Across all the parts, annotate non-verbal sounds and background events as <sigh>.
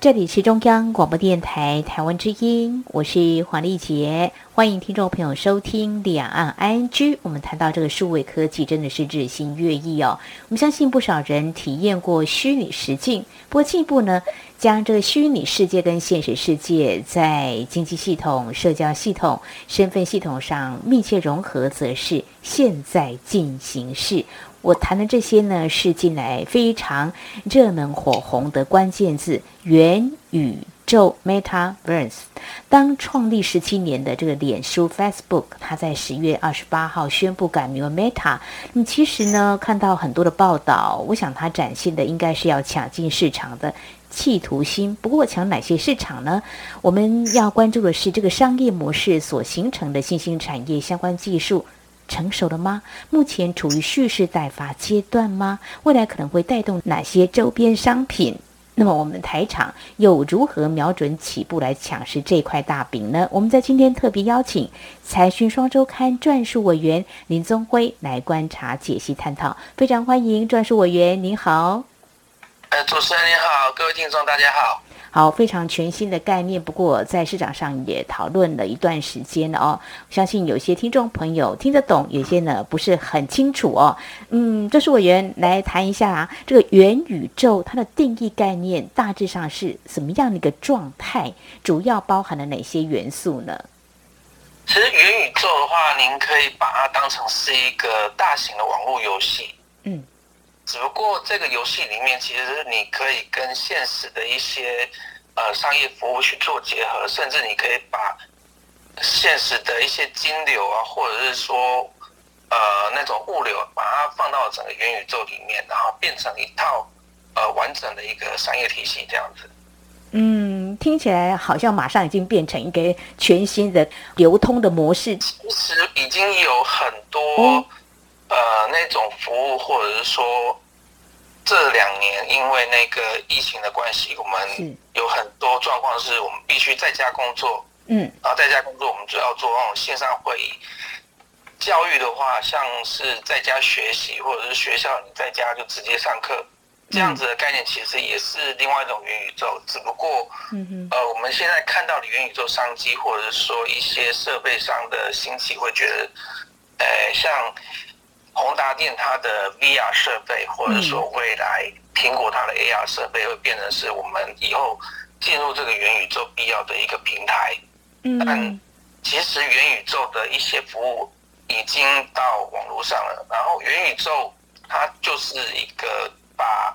这里是中央广播电台台湾之音，我是黄丽杰，欢迎听众朋友收听两岸 I N G。我们谈到这个数位科技，真的是日新月异哦。我们相信不少人体验过虚拟实境，不过进一步呢，将这个虚拟世界跟现实世界在经济系统、社交系统、身份系统上密切融合，则是现在进行式。我谈的这些呢，是近来非常热门火红的关键字——元宇宙 （Metaverse）。当创立十七年的这个脸书 （Facebook），它在十月二十八号宣布改名为 Meta。那么，其实呢，看到很多的报道，我想它展现的应该是要抢进市场的企图心。不过，抢哪些市场呢？我们要关注的是这个商业模式所形成的新兴产业相关技术。成熟了吗？目前处于蓄势待发阶段吗？未来可能会带动哪些周边商品？那么我们的台场又如何瞄准起步来抢食这块大饼呢？我们在今天特别邀请财讯双周刊撰述委员林宗辉来观察、解析、探讨，非常欢迎撰述委员，您好。呃，主持人您好，各位听众大家好。好，非常全新的概念，不过在市场上也讨论了一段时间了哦。相信有些听众朋友听得懂，有些呢不是很清楚哦。嗯，这是委员来谈一下啊，这个元宇宙它的定义概念大致上是什么样的一个状态？主要包含了哪些元素呢？其实元宇宙的话，您可以把它当成是一个大型的网络游戏。嗯。只不过这个游戏里面，其实你可以跟现实的一些呃商业服务去做结合，甚至你可以把现实的一些金流啊，或者是说呃那种物流，把它放到整个元宇宙里面，然后变成一套呃完整的一个商业体系这样子。嗯，听起来好像马上已经变成一个全新的流通的模式。其实已经有很多。呃，那种服务，或者是说，这两年因为那个疫情的关系，我们有很多状况是我们必须在家工作，嗯，然后在家工作，我们就要做那种线上会议。教育的话，像是在家学习，或者是学校你在家就直接上课，这样子的概念，其实也是另外一种元宇宙。只不过，嗯呃，我们现在看到的元宇宙商机，或者是说一些设备上的兴起，会觉得，呃，像。宏达电它的 VR 设备，或者说未来苹果它的 AR 设备，会变成是我们以后进入这个元宇宙必要的一个平台。嗯，但其实元宇宙的一些服务已经到网络上了，然后元宇宙它就是一个把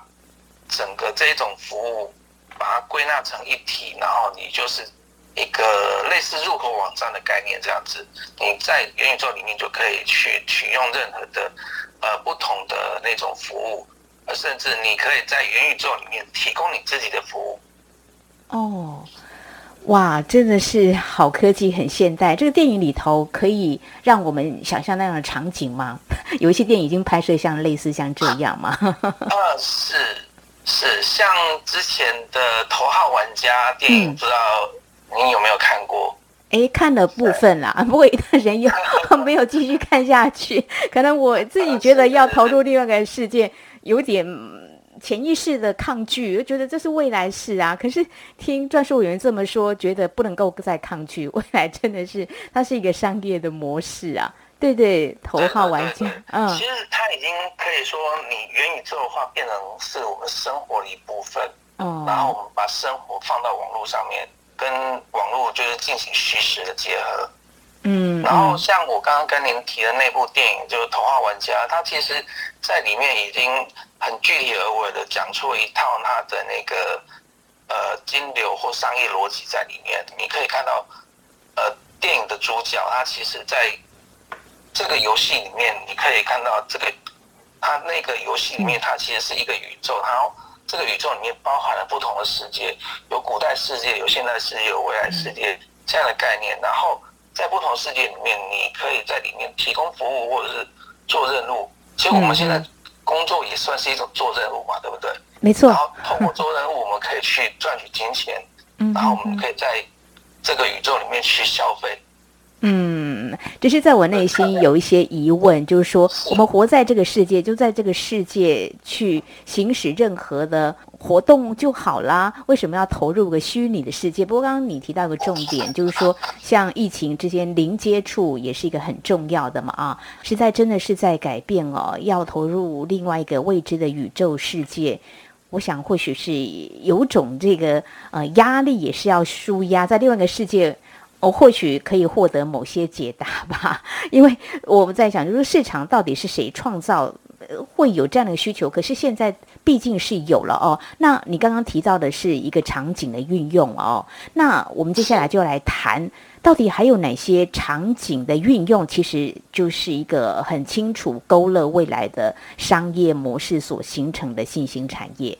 整个这种服务把它归纳成一体，然后你就是。一个类似入口网站的概念，这样子，你在元宇宙里面就可以去取用任何的呃不同的那种服务，甚至你可以在元宇宙里面提供你自己的服务。哦，哇，真的是好科技，很现代。这个电影里头可以让我们想象那样的场景吗？<laughs> 有一些电影已经拍摄像类似像这样吗？<laughs> 呃，是是，像之前的《头号玩家》电影，不知道。你有没有看过？哎，看了部分啦，不过一段时间又没有继续看下去。可能我自己觉得要投入另外一个世界，有点潜意识的抗拒，我觉得这是未来式啊。可是听专属委员这么说，觉得不能够再抗拒。<laughs> 未来真的是它是一个商业的模式啊。对对，头号玩家，嗯，其实它已经可以说，你元宇宙的话变成是我们生活的一部分。哦，然后我们把生活放到网络上面。跟网络就是进行虚实的结合，嗯，然后像我刚刚跟您提的那部电影，就是《头号玩家》，它其实在里面已经很具体而为的讲出一套它的那个呃金流或商业逻辑在里面。你可以看到，呃，电影的主角他其实在这个游戏里面，你可以看到这个他那个游戏里面，它其实是一个宇宙，它。这个宇宙里面包含了不同的世界，有古代世界，有现代世界，有未来世界这样的概念。然后在不同世界里面，你可以在里面提供服务或者是做任务。其实我们现在工作也算是一种做任务嘛，对不对？没错。然后通过做任务，我们可以去赚取金钱，然后我们可以在这个宇宙里面去消费。嗯，只是在我内心有一些疑问，就是说，我们活在这个世界，就在这个世界去行使任何的活动就好啦，为什么要投入个虚拟的世界？不过刚刚你提到个重点，就是说，像疫情之间零接触也是一个很重要的嘛啊，实在真的是在改变哦，要投入另外一个未知的宇宙世界，我想或许是有种这个呃压力，也是要舒压，在另外一个世界。我或许可以获得某些解答吧，<laughs> 因为我们在想，就是市场到底是谁创造会有这样的需求？可是现在毕竟是有了哦。那你刚刚提到的是一个场景的运用哦，那我们接下来就来谈，到底还有哪些场景的运用，其实就是一个很清楚勾勒未来的商业模式所形成的新兴产业。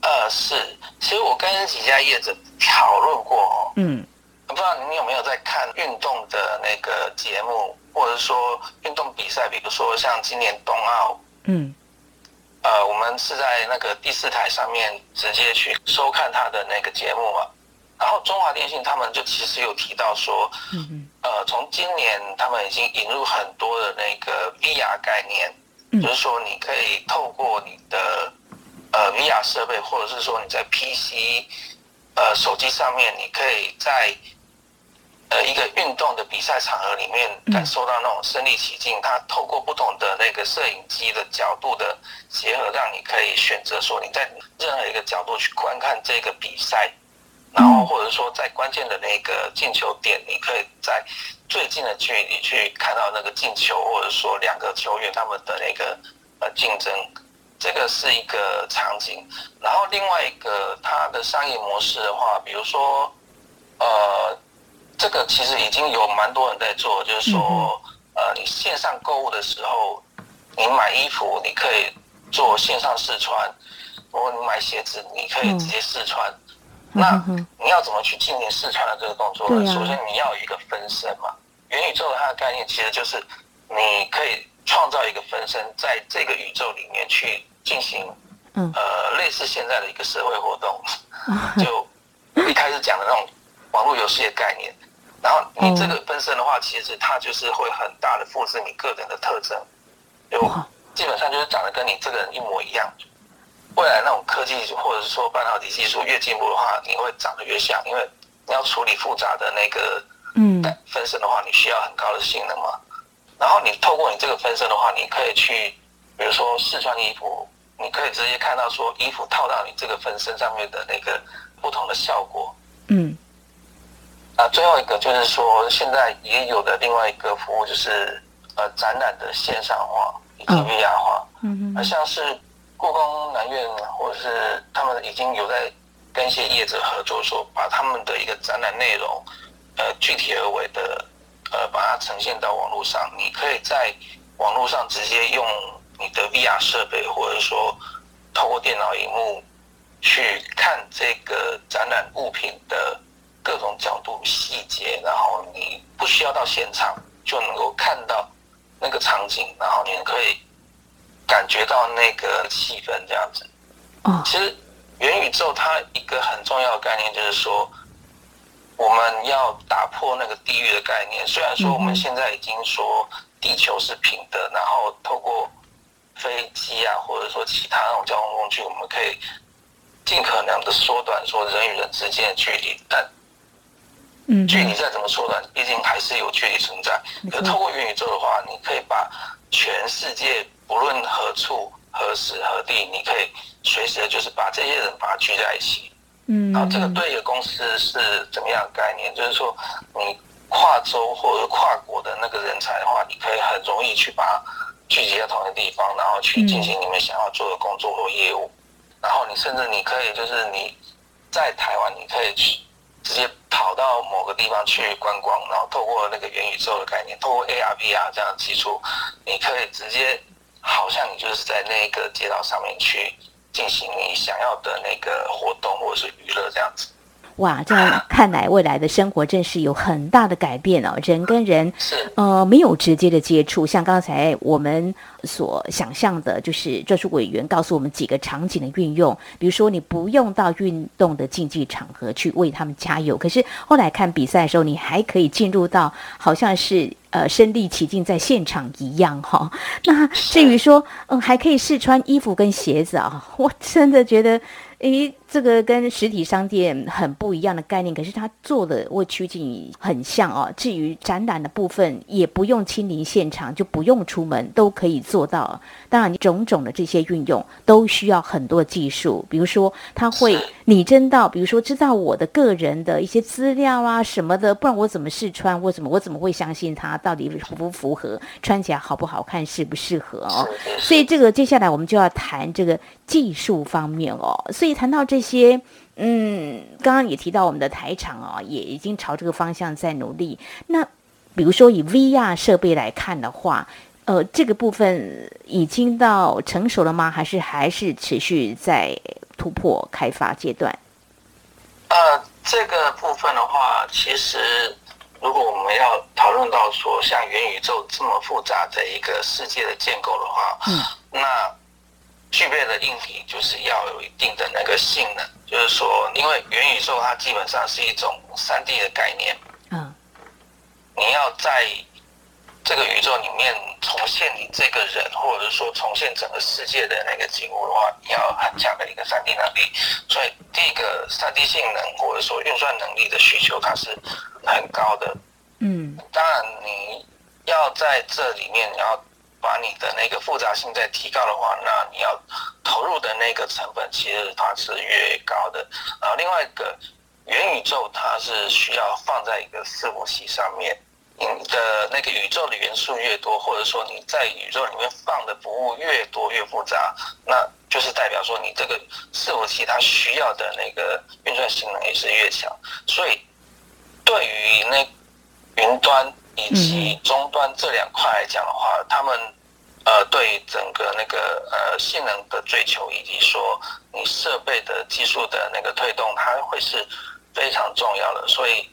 呃，是，其实我跟几家业者讨论过，嗯。不知道你有没有在看运动的那个节目，或者说运动比赛，比如说像今年冬奥，嗯，呃，我们是在那个第四台上面直接去收看他的那个节目嘛。然后中华电信他们就其实有提到说，嗯嗯，呃，从今年他们已经引入很多的那个 VR 概念，就是说你可以透过你的呃 VR 设备，或者是说你在 PC 呃手机上面，你可以在呃，一个运动的比赛场合里面，感受到那种身临其境。它透过不同的那个摄影机的角度的结合，让你可以选择说你在任何一个角度去观看这个比赛，然后或者说在关键的那个进球点，你可以在最近的距离去看到那个进球，或者说两个球员他们的那个呃竞争，这个是一个场景。然后另外一个它的商业模式的话，比如说呃。这个其实已经有蛮多人在做，就是说，呃，你线上购物的时候，你买衣服你可以做线上试穿，如果你买鞋子，你可以直接试穿。那你要怎么去进行试穿的这个动作呢？首先你要有一个分身嘛。元宇宙的它的概念其实就是你可以创造一个分身，在这个宇宙里面去进行，呃，类似现在的一个社会活动，<laughs> 就一开始讲的那种网络游戏的概念。然后你这个分身的话，其实它就是会很大的复制你个人的特征，就基本上就是长得跟你这个人一模一样。未来那种科技或者是说半导体技术越进步的话，你会长得越像，因为你要处理复杂的那个嗯分身的话，你需要很高的性能嘛。然后你透过你这个分身的话，你可以去，比如说试穿衣服，你可以直接看到说衣服套到你这个分身上面的那个不同的效果。嗯。啊，最后一个就是说，现在也有的另外一个服务就是呃展览的线上化以及 VR 化，嗯嗯，像是故宫南院或者是他们已经有在跟一些业者合作，说把他们的一个展览内容，呃具体而为的呃把它呈现到网络上，你可以在网络上直接用你的 VR 设备，或者说透过电脑荧幕去看这个展览物品的。各种角度细节，然后你不需要到现场就能够看到那个场景，然后你可以感觉到那个气氛这样子。哦，其实元宇宙它一个很重要的概念就是说，我们要打破那个地域的概念。虽然说我们现在已经说地球是平的，然后透过飞机啊，或者说其他那种交通工具，我们可以尽可能的缩短说人与人之间的距离，但距离再怎么缩短，毕竟还是有距离存在。可透过元宇宙的话，你可以把全世界不论何处、何时何地，你可以随时的，就是把这些人把它聚在一起。嗯，然后这个对一个公司是怎么样的概念？就是说，你跨州或者跨国的那个人才的话，你可以很容易去把它聚集在同一个地方，然后去进行你们想要做的工作或业务。然后你甚至你可以就是你在台湾，你可以去。直接跑到某个地方去观光，然后透过那个元宇宙的概念，透过 AR、VR 这样的技术，你可以直接好像你就是在那个街道上面去进行你想要的那个活动或者是娱乐这样子。哇，这样看来未来的生活真是有很大的改变哦。人跟人是呃没有直接的接触，像刚才我们所想象的，就是专属委员告诉我们几个场景的运用，比如说你不用到运动的竞技场合去为他们加油，可是后来看比赛的时候，你还可以进入到好像是。呃，身临其境在现场一样哈。那至于说，嗯，还可以试穿衣服跟鞋子啊，我真的觉得。诶，这个跟实体商店很不一样的概念，可是它做的我趋近很像哦。至于展览的部分，也不用亲临现场，就不用出门，都可以做到。当然，种种的这些运用都需要很多技术，比如说它会拟真到，比如说知道我的个人的一些资料啊什么的，不然我怎么试穿？我怎么我怎么会相信它到底符不符合？穿起来好不好看？适不适合哦？所以这个接下来我们就要谈这个技术方面哦。所以。谈到这些，嗯，刚刚也提到我们的台场啊，也已经朝这个方向在努力。那比如说以 VR 设备来看的话，呃，这个部分已经到成熟了吗？还是还是持续在突破开发阶段？呃，这个部分的话，其实如果我们要讨论到说像元宇宙这么复杂的一个世界的建构的话，嗯，那。具备的硬体就是要有一定的那个性能，就是说，因为元宇宙它基本上是一种三 D 的概念，嗯，你要在这个宇宙里面重现你这个人，或者是说重现整个世界的那个景物的话，你要很强的一个三 D 能力。所以第一个三 D 性能或者说运算能力的需求，它是很高的。嗯，当然你要在这里面你要。把你的那个复杂性再提高的话，那你要投入的那个成本其实它是越高的。然后另外一个元宇宙它是需要放在一个伺服器上面，你的那个宇宙的元素越多，或者说你在宇宙里面放的服务越多越复杂，那就是代表说你这个伺服器它需要的那个运算性能也是越强。所以对于那云端。以及终端这两块来讲的话，他们呃对整个那个呃性能的追求，以及说你设备的技术的那个推动，它会是非常重要的。所以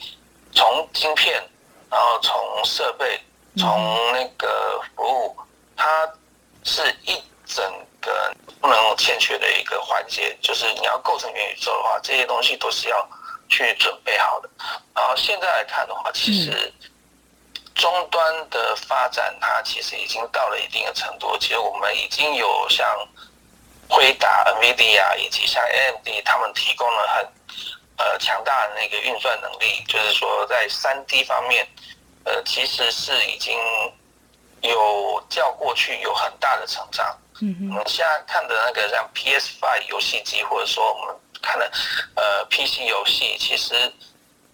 从晶片，然后从设备，从那个服务，它是一整个不能欠缺的一个环节。就是你要构成元宇宙的话，这些东西都是要去准备好的。然后现在来看的话，其实。终端的发展，它其实已经到了一定的程度。其实我们已经有像辉达、NVIDIA 以及像 AMD，他们提供了很呃强大的那个运算能力，就是说在三 D 方面，呃，其实是已经有较过去有很大的成长。嗯我们现在看的那个像 PS Five 游戏机，或者说我们看的呃 PC 游戏，其实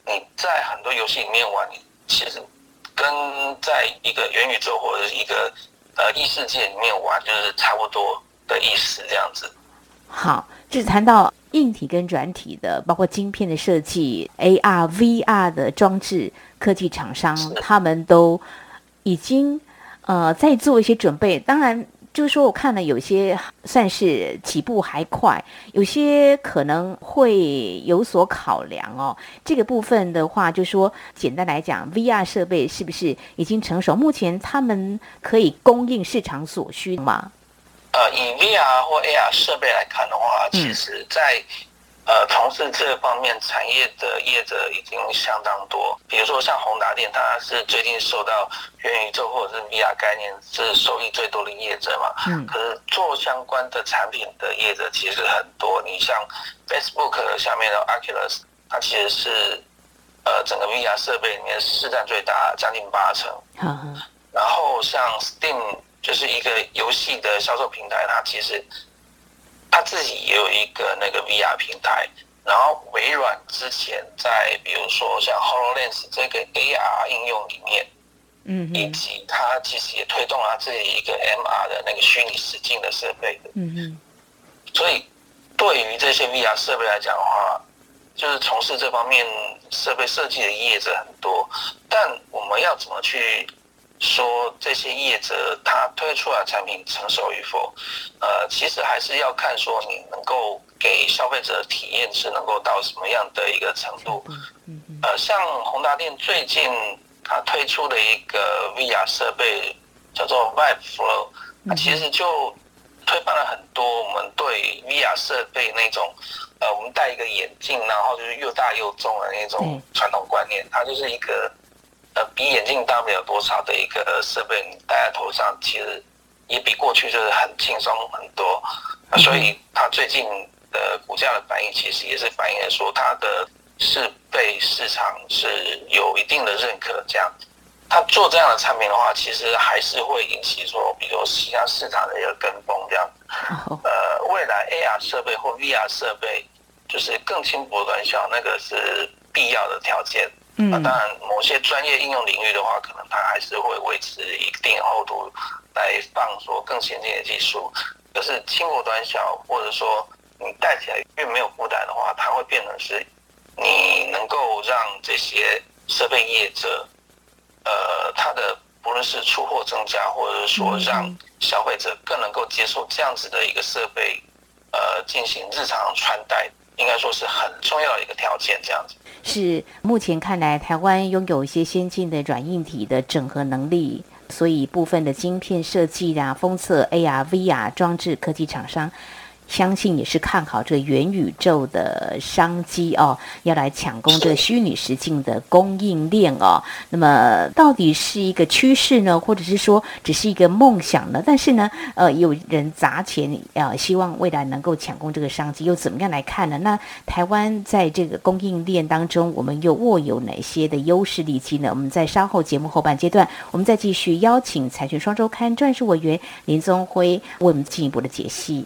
你在很多游戏里面玩，其实。跟在一个元宇宙或者一个呃异世界里面玩，就是差不多的意思，这样子。好，就是谈到硬体跟软体的，包括晶片的设计、AR、VR 的装置，科技厂商他们都已经呃在做一些准备，当然。就是说，我看了有些算是起步还快，有些可能会有所考量哦。这个部分的话，就说简单来讲，VR 设备是不是已经成熟？目前他们可以供应市场所需吗？呃，以 VR 或 AR 设备来看的话，其实，在呃，从事这方面产业的业者已经相当多，比如说像宏达电，它是最近受到元宇宙或者是 VR 概念是收益最多的业者嘛。嗯。可是做相关的产品的业者其实很多，你像 Facebook 下面的 Oculus，它其实是呃整个 VR 设备里面市占最大，将近八成。嗯然后像 Steam 就是一个游戏的销售平台，它其实。他自己也有一个那个 VR 平台，然后微软之前在比如说像 Hololens 这个 AR 应用里面，嗯，以及他其实也推动了自己一个 MR 的那个虚拟实境的设备的，嗯嗯，所以对于这些 VR 设备来讲的话，就是从事这方面设备设计的业者很多，但我们要怎么去？说这些业者他推出来产品成熟与否，呃，其实还是要看说你能够给消费者体验是能够到什么样的一个程度？呃，像宏达电最近它推出的一个 VR 设备叫做 Vive Flow，它其实就推翻了很多我们对 VR 设备那种呃，我们戴一个眼镜，然后就是又大又重的那种传统观念。它就是一个呃，比眼镜大不了多少的一个设备，你戴在头上，其实也比过去就是很轻松很多。所以它最近。的股价的反应其实也是反映了说它的是被市场是有一定的认可，这样，他做这样的产品的话，其实还是会引起说，比如其他市场的一个跟风这样。呃，未来 AR 设备或 VR 设备就是更轻薄短小，那个是必要的条件。嗯，当然某些专业应用领域的话，可能它还是会维持一定厚度来放说更先进的技术。可是轻薄短小，或者说你戴起来越没有负担的话，它会变成是，你能够让这些设备业者，呃，它的不论是出货增加，或者是说让消费者更能够接受这样子的一个设备，呃，进行日常穿戴，应该说是很重要的一个条件。这样子是目前看来，台湾拥有一些先进的软硬体的整合能力，所以部分的晶片设计啊、封测、AR、VR 装置科技厂商。相信也是看好这个元宇宙的商机哦，要来抢攻这个虚拟实境的供应链哦。那么到底是一个趋势呢，或者是说只是一个梦想呢？但是呢，呃，有人砸钱，呃，希望未来能够抢攻这个商机，又怎么样来看呢？那台湾在这个供应链当中，我们又握有哪些的优势利基呢？我们在稍后节目后半阶段，我们再继续邀请财讯双周刊专属委员林宗辉为我们进一步的解析。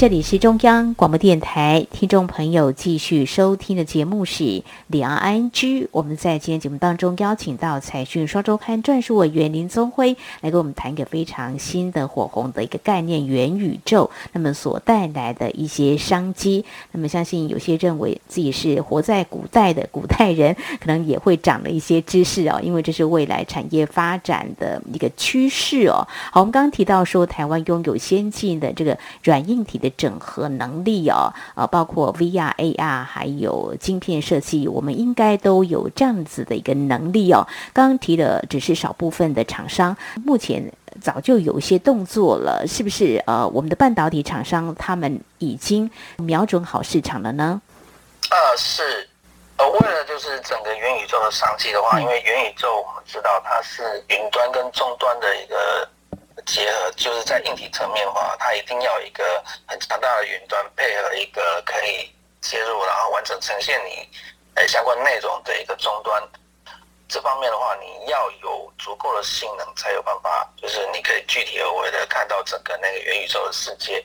这里是中央广播电台，听众朋友继续收听的节目是《两岸 ING》。我们在今天节目当中邀请到财讯双周刊撰述委员林宗辉来跟我们谈一个非常新的火红的一个概念——元宇宙。那么所带来的一些商机，那么相信有些认为自己是活在古代的古代人，<laughs> 可能也会长了一些知识哦，因为这是未来产业发展的一个趋势哦。好，我们刚刚提到说，台湾拥有先进的这个软硬体的。整合能力哦，呃，包括 VR、AR，还有晶片设计，我们应该都有这样子的一个能力哦。刚刚提的只是少部分的厂商，目前早就有一些动作了，是不是？呃，我们的半导体厂商他们已经瞄准好市场了呢？呃，是，呃，为了就是整个元宇宙的商机的话，因为元宇宙我们知道它是云端跟终端的一个。结合就是在硬体层面的话，它一定要一个很强大的云端，配合一个可以接入，然后完整呈现你呃相关内容的一个终端。这方面的话，你要有足够的性能，才有办法，就是你可以具体而为的看到整个那个元宇宙的世界。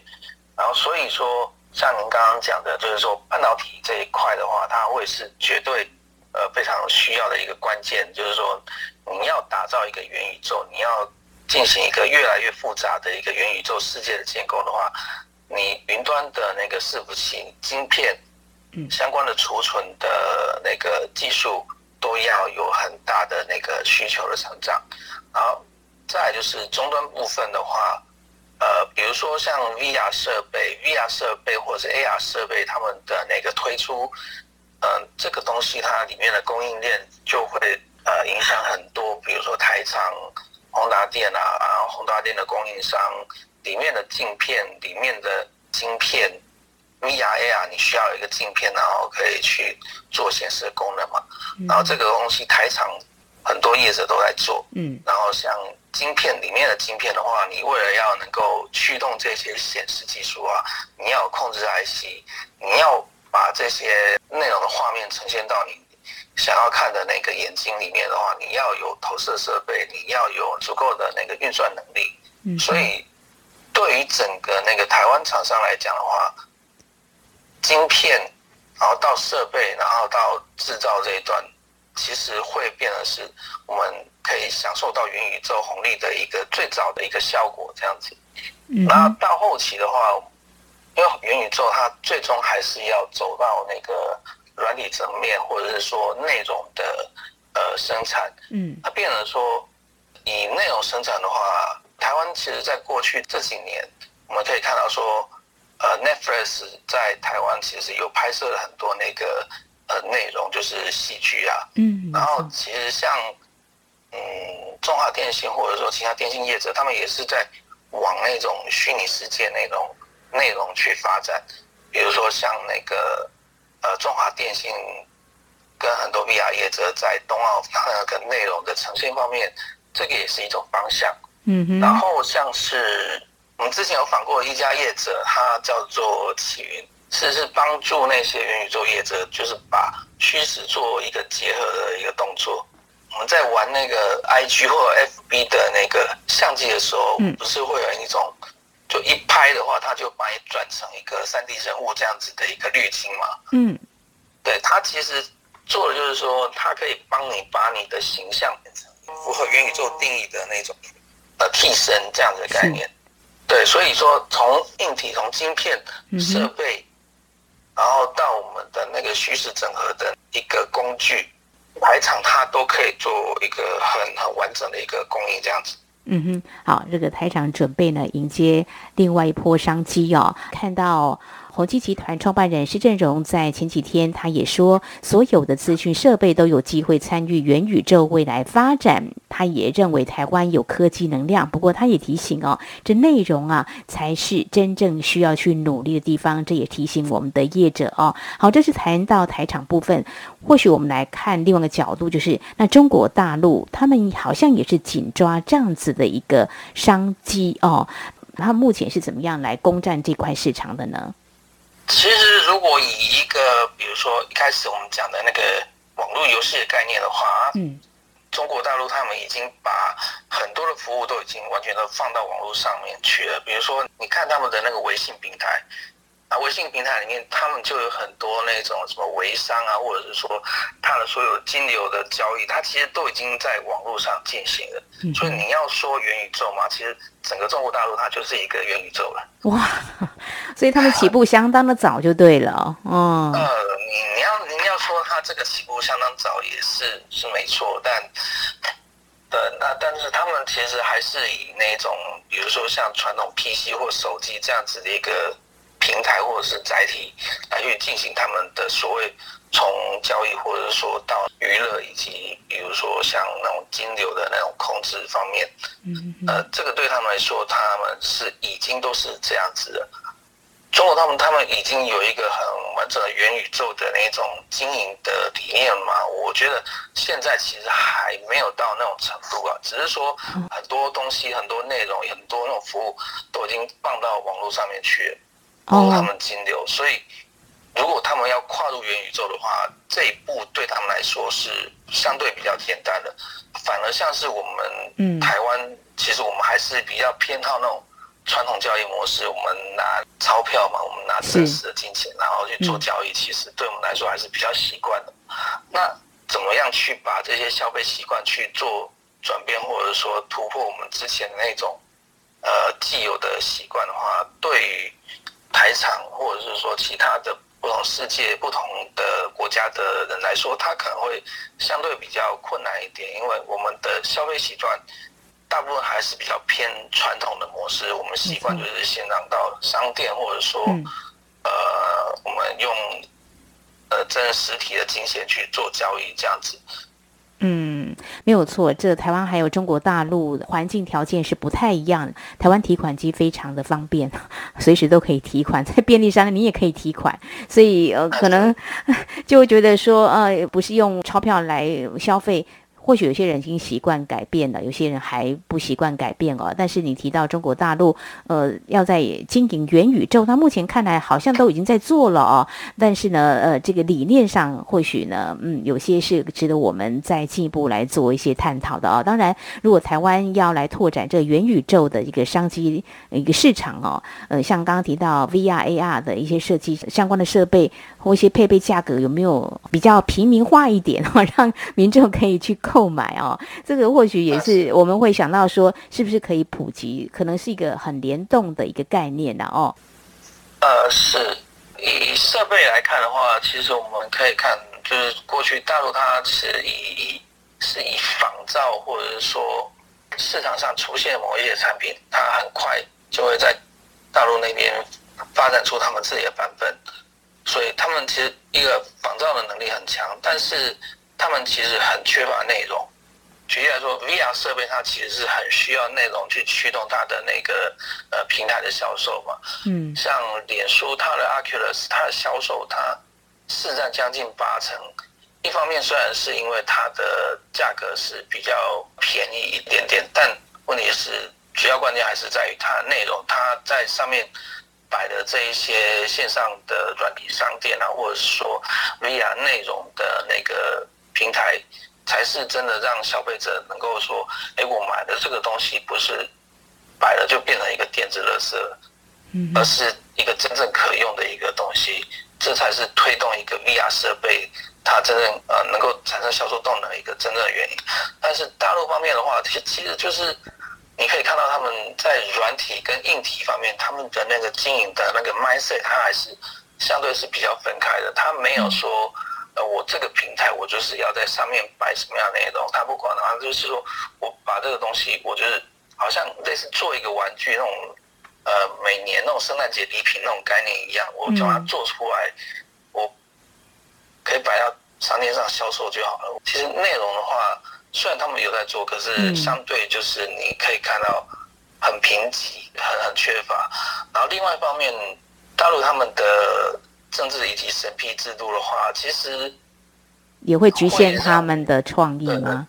然后所以说，像您刚刚讲的，就是说半导体这一块的话，它会是绝对呃非常需要的一个关键，就是说你要打造一个元宇宙，你要。进行一个越来越复杂的一个元宇宙世界的建构的话，你云端的那个伺服器、晶片，相关的储存的那个技术都要有很大的那个需求的成长。然后再就是终端部分的话，呃，比如说像 VR 设备、VR 设备或者是 AR 设备，他们的那个推出，嗯，这个东西它里面的供应链就会呃影响很多，比如说台厂。宏达电啊，啊，宏达电的供应商里面的镜片里面的晶片，VR AR 你需要一个镜片，然后可以去做显示功能嘛。然后这个东西台厂很多业者都在做。嗯。然后像晶片里面的晶片的话，你为了要能够驱动这些显示技术啊，你要控制 IC，你要把这些内容的画面呈现到你。想要看的那个眼睛里面的话，你要有投射设备，你要有足够的那个运算能力。嗯，所以对于整个那个台湾厂商来讲的话，晶片，然后到设备，然后到制造这一段，其实会变得是我们可以享受到元宇宙红利的一个最早的一个效果这样子。那到后期的话，因为元宇宙它最终还是要走到那个软体层面，或者是说内容的呃生产。嗯，它变成说以内容生产的话，台湾其实在过去这几年，我们可以看到说，呃，Netflix 在台湾其实有拍摄了很多那个。呃，内容就是喜剧啊，嗯，然后其实像嗯，中华电信或者说其他电信业者，他们也是在往那种虚拟世界那种内容去发展，比如说像那个呃，中华电信跟很多 VR 业者在冬奥那个内容的呈现方面，这个也是一种方向，嗯哼，然后像是我们之前有访过一家业者，他叫做启云。是是帮助那些元宇宙业者，就是把虚实做一个结合的一个动作。我们在玩那个 IG 或 FB 的那个相机的时候，不是会有一种，就一拍的话，它就把你转成一个三 D 人物这样子的一个滤镜嘛。嗯，对，它其实做的就是说，它可以帮你把你的形象变成符合元宇宙定义的那种呃替身这样子的概念。对，所以说从硬体、从晶片设备。然后到我们的那个虚实整合的一个工具，排场它都可以做一个很很完整的一个供应这样子。嗯哼，好，这个台场准备呢迎接另外一波商机哦，看到。宏基集团创办人施正荣在前几天，他也说，所有的资讯设备都有机会参与元宇宙未来发展。他也认为台湾有科技能量，不过他也提醒哦，这内容啊才是真正需要去努力的地方。这也提醒我们的业者哦。好，这是谈到台场部分。或许我们来看另外一个角度，就是那中国大陆他们好像也是紧抓这样子的一个商机哦。他目前是怎么样来攻占这块市场的呢？其实，如果以一个比如说一开始我们讲的那个网络游戏的概念的话，嗯，中国大陆他们已经把很多的服务都已经完全都放到网络上面去了。比如说，你看他们的那个微信平台。啊，微信平台里面，他们就有很多那种什么微商啊，或者是说他的所有金流的交易，它其实都已经在网络上进行了。所以你要说元宇宙嘛，其实整个中国大陆它就是一个元宇宙了。哇，所以他们起步相当的早就对了。哦，呃，你你要你要说它这个起步相当早也是是没错，但对那但是他们其实还是以那种比如说像传统 PC 或手机这样子的一个。平台或者是载体来去进行他们的所谓从交易或者说到娱乐以及比如说像那种金流的那种控制方面，嗯，呃，这个对他们来说，他们是已经都是这样子的。中国他们他们已经有一个很完整的元宇宙的那种经营的理念嘛？我觉得现在其实还没有到那种程度啊，只是说很多东西、很多内容、很多那种服务都已经放到网络上面去了。哦，他们金流，所以如果他们要跨入元宇宙的话，这一步对他们来说是相对比较简单的。反而像是我们，嗯，台湾其实我们还是比较偏好那种传统交易模式，我们拿钞票嘛，我们拿真实的金钱，然后去做交易，其实对我们来说还是比较习惯的。那怎么样去把这些消费习惯去做转变，或者说突破我们之前的那种呃既有的习惯的话，对于台场或者是说其他的不同世界、不同的国家的人来说，他可能会相对比较困难一点，因为我们的消费习惯大部分还是比较偏传统的模式。我们习惯就是先让到商店，或者说呃，我们用呃真实体的金钱去做交易这样子。嗯，没有错。这台湾还有中国大陆环境条件是不太一样。台湾提款机非常的方便，<laughs> 随时都可以提款，在便利商店你也可以提款，所以呃可能 <laughs> <laughs> 就会觉得说呃不是用钞票来消费。或许有些人已经习惯改变了，有些人还不习惯改变哦。但是你提到中国大陆，呃，要在经营元宇宙，那目前看来好像都已经在做了哦。但是呢，呃，这个理念上或许呢，嗯，有些是值得我们再进一步来做一些探讨的啊。当然，如果台湾要来拓展这元宇宙的一个商机一个市场哦，呃，像刚刚提到 VR、AR 的一些设计相关的设备或一些配备价格有没有比较平民化一点哦，让民众可以去买哦？这个或许也是我们会想到说，是不是可以普及？可能是一个很联动的一个概念的哦。呃，是以设备来看的话，其实我们可以看，就是过去大陆它是以是以仿造或者是说市场上出现某一些产品，它很快就会在大陆那边发展出他们自己的版本，所以他们其实一个仿造的能力很强，但是他们其实很缺乏内容。举例来说，VR 设备它其实是很需要内容去驱动它的那个呃平台的销售嘛。嗯。像脸书它的 Oculus，它的销售它市占将近八成。一方面虽然是因为它的价格是比较便宜一点点，但问题是主要关键还是在于它内容，它在上面摆的这一些线上的软体商店啊，或者是说 VR 内容的那个平台。才是真的让消费者能够说，哎，我买的这个东西不是摆了就变成一个电子垃圾，而是一个真正可用的一个东西，这才是推动一个 VR 设备它真正呃能够产生销售动能的一个真正的原因。但是大陆方面的话，其其实就是你可以看到他们在软体跟硬体方面，他们的那个经营的那个 mindset，它还是相对是比较分开的，它没有说。呃，我这个平台，我就是要在上面摆什么样的内容，他不管的话，就是说我把这个东西，我就是好像类似做一个玩具那种，呃，每年那种圣诞节礼品那种概念一样，我把它做出来，我可以摆到商店上销售就好了。其实内容的话，虽然他们有在做，可是相对就是你可以看到很贫瘠，很很缺乏。然后另外一方面，大陆他们的。政治以及审批制度的话，其实也会局限他们的创意吗？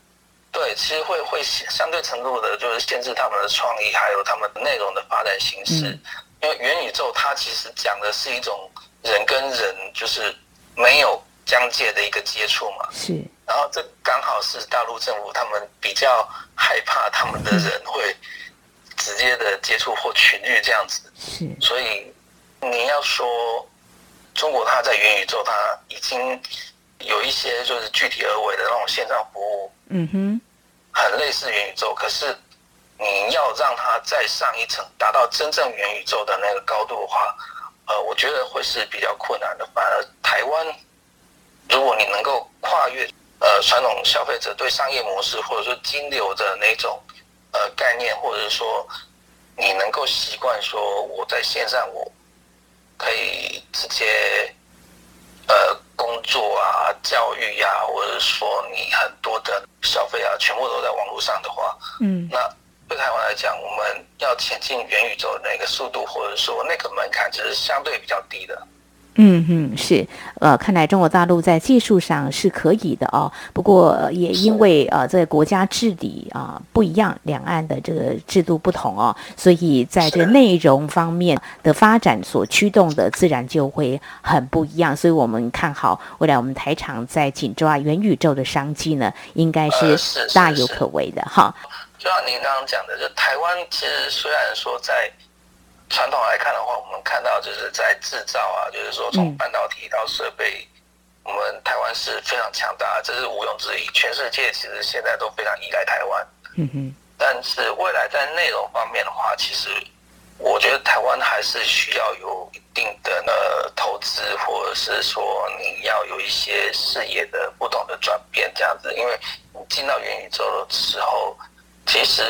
对，其实会会相对程度的，就是限制他们的创意，还有他们内容的发展形式。因为元宇宙它其实讲的是一种人跟人就是没有疆界的一个接触嘛。是。然后这刚好是大陆政府他们比较害怕他们的人 <laughs> 会直接的接触或群聚这样子。是。所以你要说。中国它在元宇宙，它已经有一些就是具体而为的那种线上服务，嗯哼，很类似元宇宙。可是你要让它再上一层，达到真正元宇宙的那个高度的话，呃，我觉得会是比较困难的。反而台湾，如果你能够跨越呃传统消费者对商业模式或者说金流的那种呃概念，或者是说你能够习惯说我在线上我。可以直接，呃，工作啊、教育呀，或者说你很多的消费啊，全部都在网络上的话，嗯，那对台湾来讲，我们要前进元宇宙的那个速度，或者说那个门槛，其实相对比较低的。嗯哼，是，呃，看来中国大陆在技术上是可以的哦。不过也因为呃，这个国家治理啊不一样，两岸的这个制度不同哦，所以在这个内容方面的发展所驱动的，自然就会很不一样。所以我们看好未来我们台厂在紧抓元宇宙的商机呢，应该是大有可为的哈。就像您刚刚讲的，就台湾其实虽然说在。传统来看的话，我们看到就是在制造啊，就是说从半导体到设备，我们台湾是非常强大，这是毋庸置疑。全世界其实现在都非常依赖台湾。嗯哼。但是未来在内容方面的话，其实我觉得台湾还是需要有一定的呃投资，或者是说你要有一些视野的不同的转变这样子。因为你进到元宇宙的时候，其实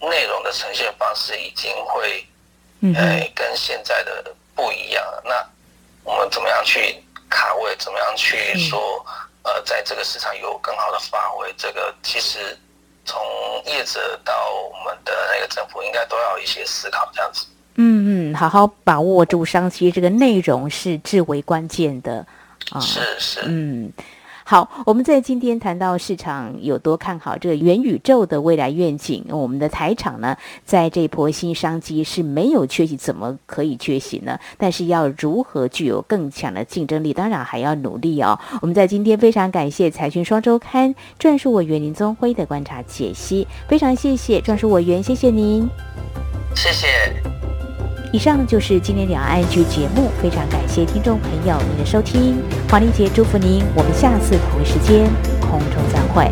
内容的呈现方式已经会。哎，跟现在的不一样。那我们怎么样去卡位？怎么样去说？呃，在这个市场有更好的发挥？这个其实从业者到我们的那个政府，应该都要一些思考，这样子。嗯嗯，好好把握住商机，这个内容是至为关键的啊。是是。嗯。好，我们在今天谈到市场有多看好这个元宇宙的未来愿景，我们的台场呢，在这波新商机是没有缺席，怎么可以缺席呢？但是要如何具有更强的竞争力，当然还要努力哦。我们在今天非常感谢财讯双周刊专属委员林宗辉的观察解析，非常谢谢专属委员，谢谢您，谢谢。以上就是今天两岸剧节目，非常感谢听众朋友您的收听，黄玲姐祝福您，我们下次同一时间空中再会。